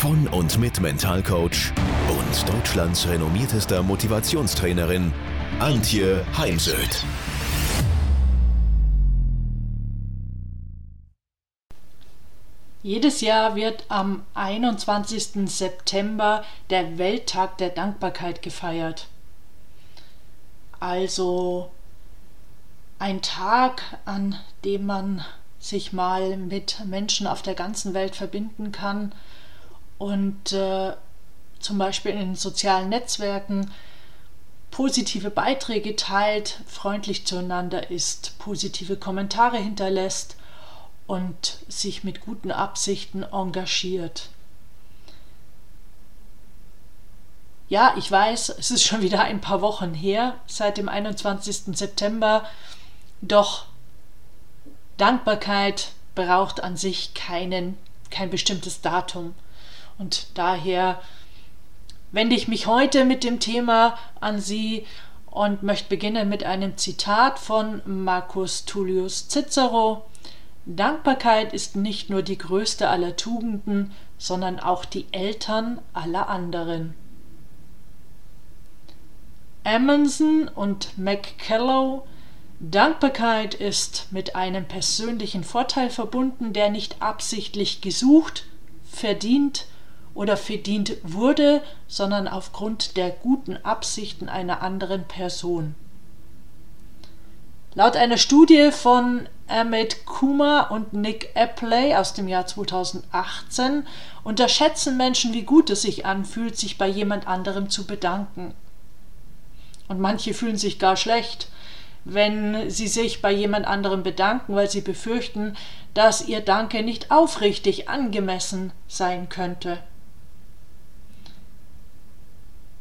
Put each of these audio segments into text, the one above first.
von und mit Mentalcoach und Deutschlands renommiertester Motivationstrainerin Antje Heimsöth. Jedes Jahr wird am 21. September der Welttag der Dankbarkeit gefeiert. Also ein Tag, an dem man sich mal mit Menschen auf der ganzen Welt verbinden kann und äh, zum Beispiel in sozialen Netzwerken positive Beiträge teilt, freundlich zueinander ist, positive Kommentare hinterlässt und sich mit guten Absichten engagiert. Ja, ich weiß, es ist schon wieder ein paar Wochen her, seit dem 21. September, doch Dankbarkeit braucht an sich keinen, kein bestimmtes Datum. Und daher wende ich mich heute mit dem Thema an Sie und möchte beginnen mit einem Zitat von Marcus Tullius Cicero. Dankbarkeit ist nicht nur die größte aller Tugenden, sondern auch die Eltern aller anderen. Amundsen und McCullough Dankbarkeit ist mit einem persönlichen Vorteil verbunden, der nicht absichtlich gesucht, verdient oder verdient wurde, sondern aufgrund der guten Absichten einer anderen Person. Laut einer Studie von Amit Kumar und Nick Apley aus dem Jahr 2018 unterschätzen Menschen, wie gut es sich anfühlt, sich bei jemand anderem zu bedanken. Und manche fühlen sich gar schlecht, wenn sie sich bei jemand anderem bedanken, weil sie befürchten, dass ihr Danke nicht aufrichtig angemessen sein könnte.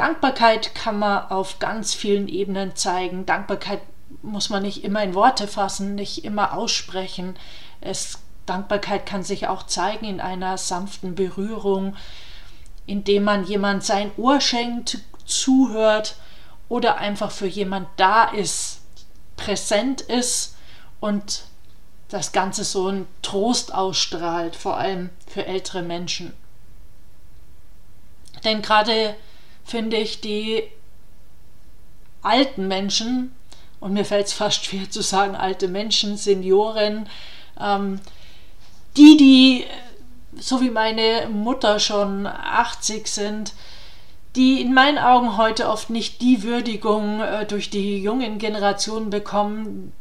Dankbarkeit kann man auf ganz vielen Ebenen zeigen. Dankbarkeit muss man nicht immer in Worte fassen, nicht immer aussprechen. Es, Dankbarkeit kann sich auch zeigen in einer sanften Berührung, indem man jemand sein Ohr schenkt, zuhört oder einfach für jemand da ist, präsent ist und das Ganze so einen Trost ausstrahlt, vor allem für ältere Menschen. Denn gerade finde ich die alten Menschen, und mir fällt es fast schwer zu sagen, alte Menschen, Senioren, ähm, die, die, so wie meine Mutter schon 80 sind, die in meinen Augen heute oft nicht die Würdigung äh, durch die jungen Generationen bekommen,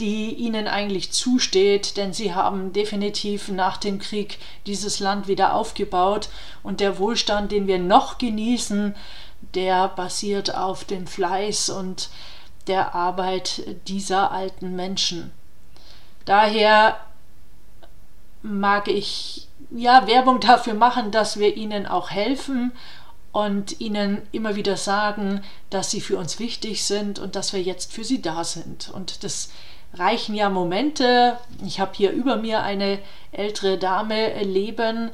die ihnen eigentlich zusteht, denn sie haben definitiv nach dem Krieg dieses Land wieder aufgebaut und der Wohlstand, den wir noch genießen, der basiert auf dem Fleiß und der Arbeit dieser alten Menschen. Daher mag ich ja Werbung dafür machen, dass wir ihnen auch helfen und ihnen immer wieder sagen, dass sie für uns wichtig sind und dass wir jetzt für sie da sind. Und das reichen ja Momente. Ich habe hier über mir eine ältere Dame leben,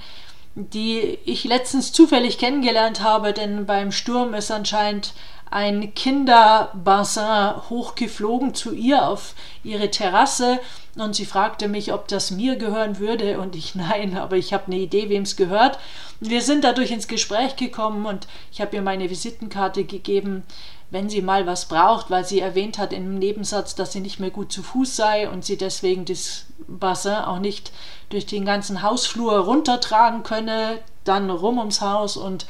die ich letztens zufällig kennengelernt habe, denn beim Sturm ist anscheinend ein Kinderbassin hochgeflogen zu ihr auf ihre Terrasse und sie fragte mich, ob das mir gehören würde und ich nein, aber ich habe eine Idee, wem es gehört. Wir sind dadurch ins Gespräch gekommen und ich habe ihr meine Visitenkarte gegeben, wenn sie mal was braucht, weil sie erwähnt hat im Nebensatz, dass sie nicht mehr gut zu Fuß sei und sie deswegen das Bassin auch nicht durch den ganzen Hausflur runtertragen könne, dann rum ums Haus und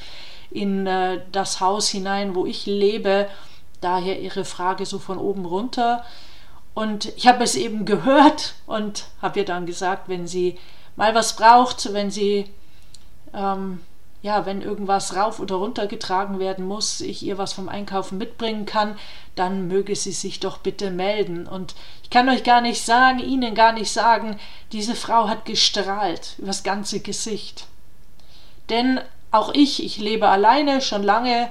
in äh, das Haus hinein, wo ich lebe. Daher ihre Frage so von oben runter. Und ich habe es eben gehört und habe ihr dann gesagt, wenn sie mal was braucht, wenn sie ähm, ja, wenn irgendwas rauf oder runter getragen werden muss, ich ihr was vom Einkaufen mitbringen kann, dann möge sie sich doch bitte melden. Und ich kann euch gar nicht sagen, Ihnen gar nicht sagen, diese Frau hat gestrahlt übers ganze Gesicht. Denn auch ich, ich lebe alleine schon lange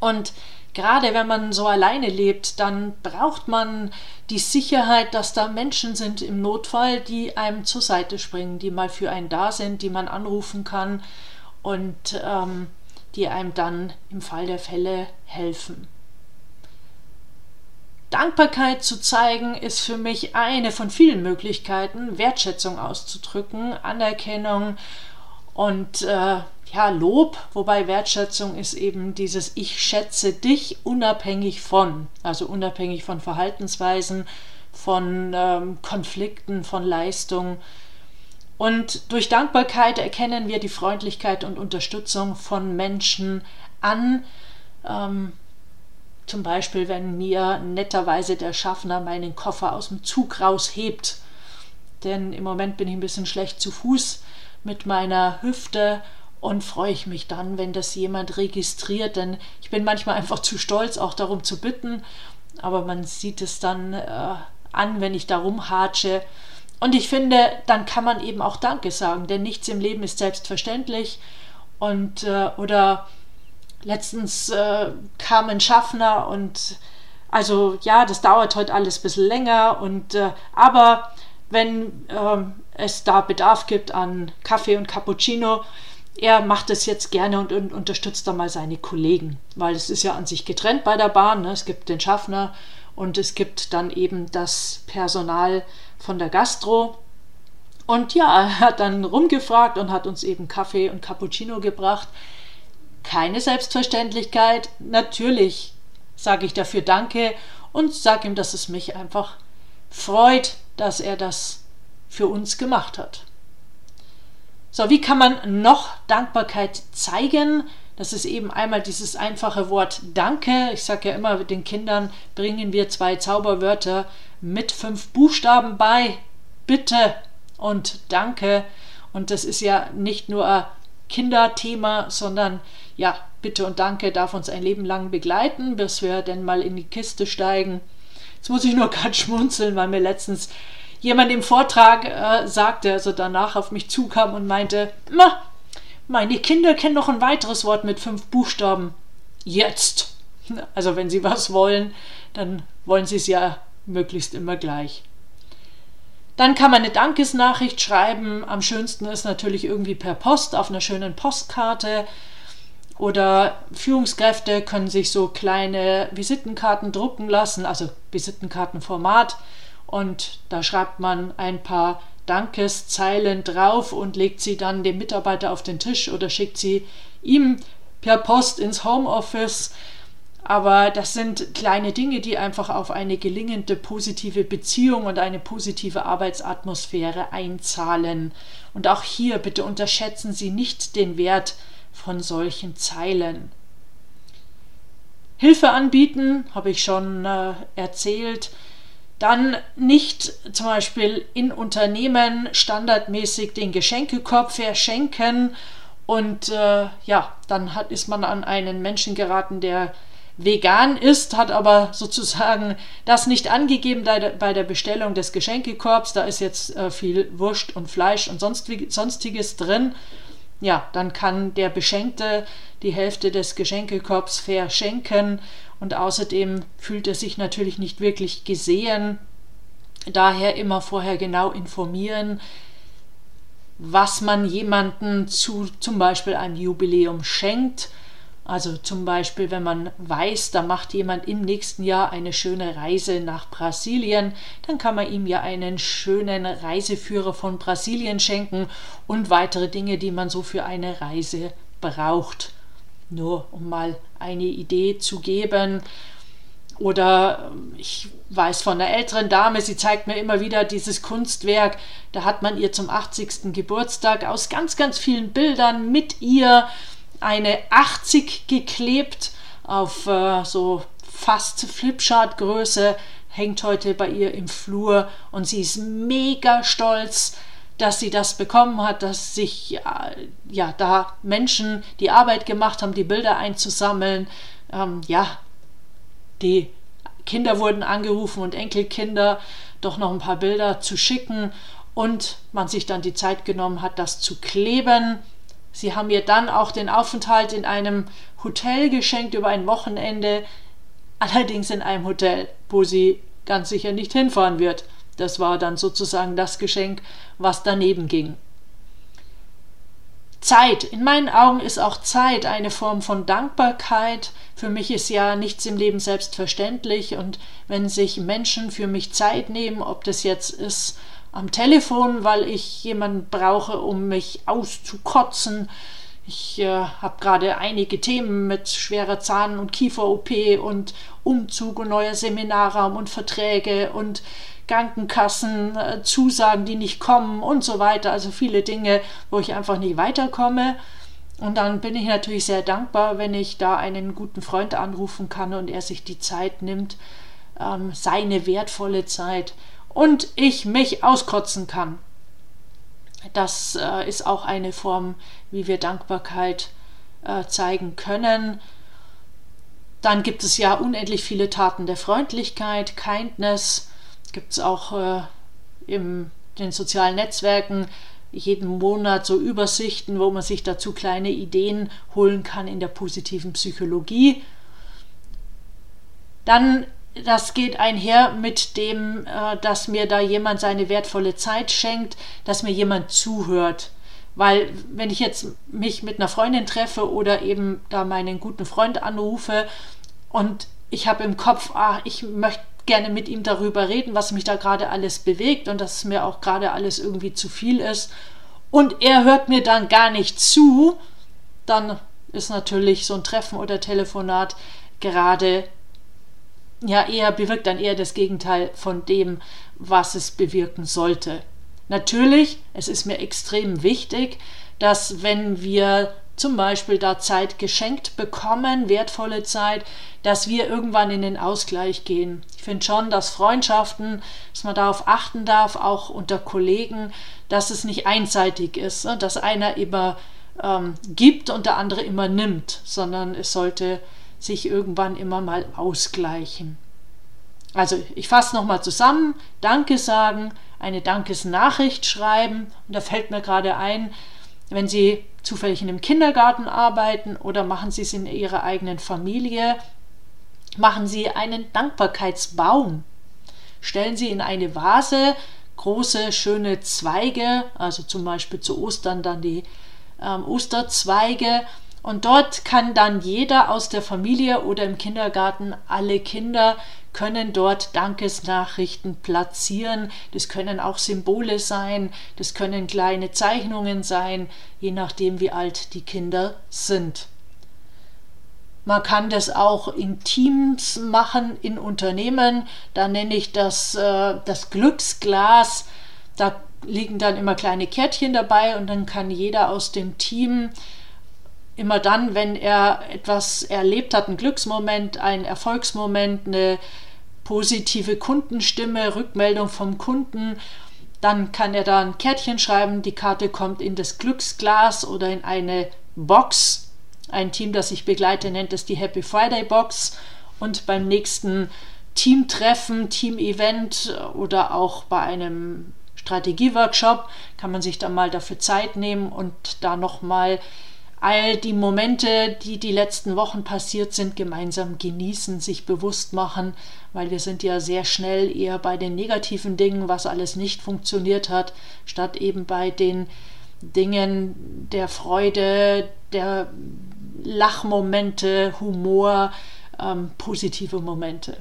Und gerade wenn man so alleine lebt, dann braucht man die Sicherheit, dass da Menschen sind im Notfall, die einem zur Seite springen, die mal für einen da sind, die man anrufen kann und ähm, die einem dann im Fall der Fälle helfen. Dankbarkeit zu zeigen ist für mich eine von vielen Möglichkeiten, Wertschätzung auszudrücken, Anerkennung und äh, ja, Lob, wobei Wertschätzung ist eben dieses Ich schätze dich unabhängig von, also unabhängig von Verhaltensweisen, von ähm, Konflikten, von Leistung. Und durch Dankbarkeit erkennen wir die Freundlichkeit und Unterstützung von Menschen an. Ähm, zum Beispiel, wenn mir netterweise der Schaffner meinen Koffer aus dem Zug raushebt. Denn im Moment bin ich ein bisschen schlecht zu Fuß mit meiner Hüfte und freue ich mich dann, wenn das jemand registriert, denn ich bin manchmal einfach zu stolz, auch darum zu bitten, aber man sieht es dann äh, an, wenn ich darum hatsche. Und ich finde, dann kann man eben auch Danke sagen, denn nichts im Leben ist selbstverständlich. Und äh, oder Letztens äh, kam ein Schaffner und also ja, das dauert heute alles ein bisschen länger und äh, aber wenn ähm, es da Bedarf gibt an Kaffee und Cappuccino, er macht es jetzt gerne und, unterstützt da mal seine Kollegen, weil es ist ja an sich getrennt bei der Bahn. Ne? Es gibt den Schaffner und es gibt dann eben das Personal von der Gastro. Und ja, er hat dann rumgefragt und hat uns eben Kaffee und Cappuccino gebracht keine Selbstverständlichkeit. Natürlich sage ich dafür Danke und sage ihm, dass es mich einfach freut, dass er das für uns gemacht hat. So, wie kann man noch Dankbarkeit zeigen? Das ist eben einmal dieses einfache Wort Danke. Ich sage ja immer, den Kindern bringen wir zwei Zauberwörter mit fünf Buchstaben bei. Bitte und Danke. Und das ist ja nicht nur ein Kinderthema, sondern ja, Bitte und Danke darf uns ein Leben lang begleiten, bis wir denn mal in die Kiste steigen. Jetzt muss ich nur gerade schmunzeln, weil mir letztens jemand im Vortrag äh, sagte, also danach auf mich zukam und meinte, meine Kinder kennen noch ein weiteres Wort mit fünf Buchstaben. Jetzt. Also wenn sie was wollen, dann wollen sie es ja möglichst immer gleich. Dann kann man eine Dankesnachricht schreiben. Am schönsten ist natürlich irgendwie per Post auf einer schönen Postkarte. Oder Führungskräfte können sich so kleine Visitenkarten drucken lassen, also Visitenkartenformat. Und da schreibt man ein paar Dankeszeilen drauf und legt sie dann dem Mitarbeiter auf den Tisch oder schickt sie ihm per Post ins Homeoffice. Aber das sind kleine Dinge, die einfach auf eine gelingende positive Beziehung und eine positive Arbeitsatmosphäre einzahlen. Und auch hier bitte unterschätzen Sie nicht den Wert von solchen Zeilen. Hilfe anbieten, habe ich schon äh, erzählt. Dann nicht zum Beispiel in Unternehmen standardmäßig den Geschenkekorb verschenken und äh, ja, dann hat, ist man an einen Menschen geraten, der vegan ist, hat aber sozusagen das nicht angegeben bei der Bestellung des Geschenkekorbs. Da ist jetzt äh, viel Wurst und Fleisch und sonstiges drin ja, dann kann der Beschenkte die Hälfte des Geschenkekorbs verschenken und außerdem fühlt er sich natürlich nicht wirklich gesehen. Daher immer vorher genau informieren, was man jemanden zu zum Beispiel einem Jubiläum schenkt also zum Beispiel, wenn man weiß, da macht jemand im nächsten Jahr eine schöne Reise nach Brasilien, dann kann man ihm ja einen schönen Reiseführer von Brasilien schenken und weitere Dinge, die man so für eine Reise braucht. Nur um mal eine Idee zu geben. Oder ähm, ich weiß von einer älteren Dame, sie zeigt mir immer wieder dieses Kunstwerk. Da hat man ihr zum 80. Geburtstag aus ganz, ganz vielen Bildern mit ihr eine 80 geklebt auf äh, so fast Flipchart-Größe, hängt heute bei ihr im Flur und sie ist mega stolz, dass sie das bekommen hat, dass sich äh, ja da Menschen die Arbeit gemacht haben, die Bilder einzusammeln. Ähm, ja, die Kinder wurden angerufen und Enkelkinder, doch noch ein paar Bilder zu schicken und man sich dann die Zeit genommen hat, das zu kleben Sie haben mir dann auch den Aufenthalt in einem Hotel geschenkt über ein Wochenende, allerdings in einem Hotel, wo sie ganz sicher nicht hinfahren wird. Das war dann sozusagen das Geschenk, was daneben ging. Zeit. In meinen Augen ist auch Zeit eine Form von Dankbarkeit. Für mich ist ja nichts im Leben selbstverständlich und wenn sich Menschen für mich Zeit nehmen, ob das jetzt ist am Telefon, weil ich jemanden brauche, um mich auszukotzen. Ich äh, habe gerade einige Themen mit schwerer Zahn- und Kiefer-OP und Umzug und neuer Seminarraum und Verträge und Krankenkassen, äh, Zusagen, die nicht kommen und so weiter. Also viele Dinge, wo ich einfach nicht weiterkomme. Und dann bin ich natürlich sehr dankbar, wenn ich da einen guten Freund anrufen kann und er sich die Zeit nimmt, ähm, seine wertvolle Zeit und ich mich auskotzen kann. Das äh, ist auch eine Form, wie wir Dankbarkeit äh, zeigen können. Dann gibt es ja unendlich viele Taten der Freundlichkeit, Kindness. Gibt es auch äh, in den sozialen Netzwerken jeden Monat so Übersichten, wo man sich dazu kleine Ideen holen kann in der positiven Psychologie. Dann das geht einher mit dem, äh, dass mir da jemand seine wertvolle Zeit schenkt, dass mir jemand zuhört. Weil wenn ich jetzt mich mit einer Freundin treffe oder eben da meinen guten Freund anrufe und ich habe im Kopf, ah, ich möchte gerne mit ihm darüber reden, was mich da gerade alles bewegt und dass es mir auch gerade alles irgendwie zu viel ist und er hört mir dann gar nicht zu, dann ist natürlich so ein Treffen oder Telefonat gerade ja eher bewirkt dann eher das Gegenteil von dem, was es bewirken sollte. Natürlich, es ist mir extrem wichtig, dass wenn wir zum Beispiel da Zeit geschenkt bekommen, wertvolle Zeit, dass wir irgendwann in den Ausgleich gehen. Ich finde schon, dass Freundschaften, dass man darauf achten darf, auch unter Kollegen, dass es nicht einseitig ist, ne? dass einer immer ähm, gibt und der andere immer nimmt, sondern es sollte sich irgendwann immer mal ausgleichen. Also ich fasse nochmal zusammen, Danke sagen, eine Dankesnachricht schreiben und da fällt mir gerade ein, wenn Sie zufällig in einem Kindergarten arbeiten oder machen Sie es in Ihrer eigenen Familie, machen Sie einen Dankbarkeitsbaum. Stellen Sie in eine Vase große, schöne Zweige, also zum Beispiel zu Ostern dann die ähm, Osterzweige und dort kann dann jeder aus der Familie oder im Kindergarten, alle Kinder können dort Dankesnachrichten platzieren. Das können auch Symbole sein, das können kleine Zeichnungen sein, je nachdem wie alt die Kinder sind. Man kann das auch in Teams machen, in Unternehmen. Da nenne ich das äh, das Glücksglas. Da liegen dann immer kleine Kärtchen dabei und dann kann jeder aus dem Team immer dann, wenn er etwas erlebt hat, einen Glücksmoment, einen Erfolgsmoment, eine positive Kundenstimme, Rückmeldung vom Kunden, dann kann er da ein Kärtchen schreiben, die Karte kommt in das Glücksglas oder in eine Box. Ein Team, das ich begleite, nennt es die Happy Friday Box. Und beim nächsten Teamtreffen, Team-Event oder auch bei einem Strategieworkshop kann man sich dann mal dafür Zeit nehmen und da nochmal all die Momente, die die letzten Wochen passiert sind, gemeinsam genießen, sich bewusst machen, weil wir sind ja sehr schnell eher bei den negativen Dingen, was alles nicht funktioniert hat, statt eben bei den Dingen der Freude, der Lachmomente, Humor, ähm, positive Momente.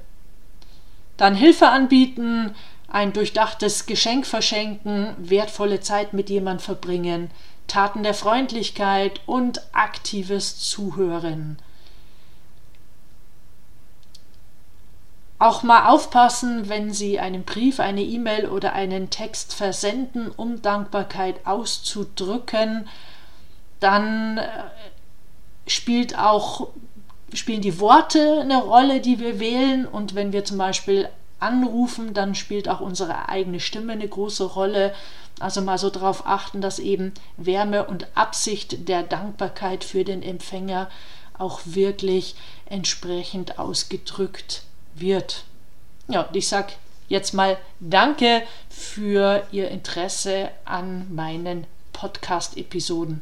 Dann Hilfe anbieten, ein durchdachtes Geschenk verschenken, wertvolle Zeit mit jemand verbringen, Taten der Freundlichkeit und aktives Zuhören. Auch mal aufpassen, wenn Sie einen Brief, eine E-Mail oder einen Text versenden, um Dankbarkeit auszudrücken, dann äh, spielt auch, spielen die Worte eine Rolle, die wir wählen. Und wenn wir zum Beispiel anrufen, dann spielt auch unsere eigene Stimme eine große Rolle. Also mal so darauf achten, dass eben Wärme und Absicht der Dankbarkeit für den Empfänger auch wirklich entsprechend ausgedrückt wird. Ja, und ich sage jetzt mal Danke für Ihr Interesse an meinen Podcast-Episoden.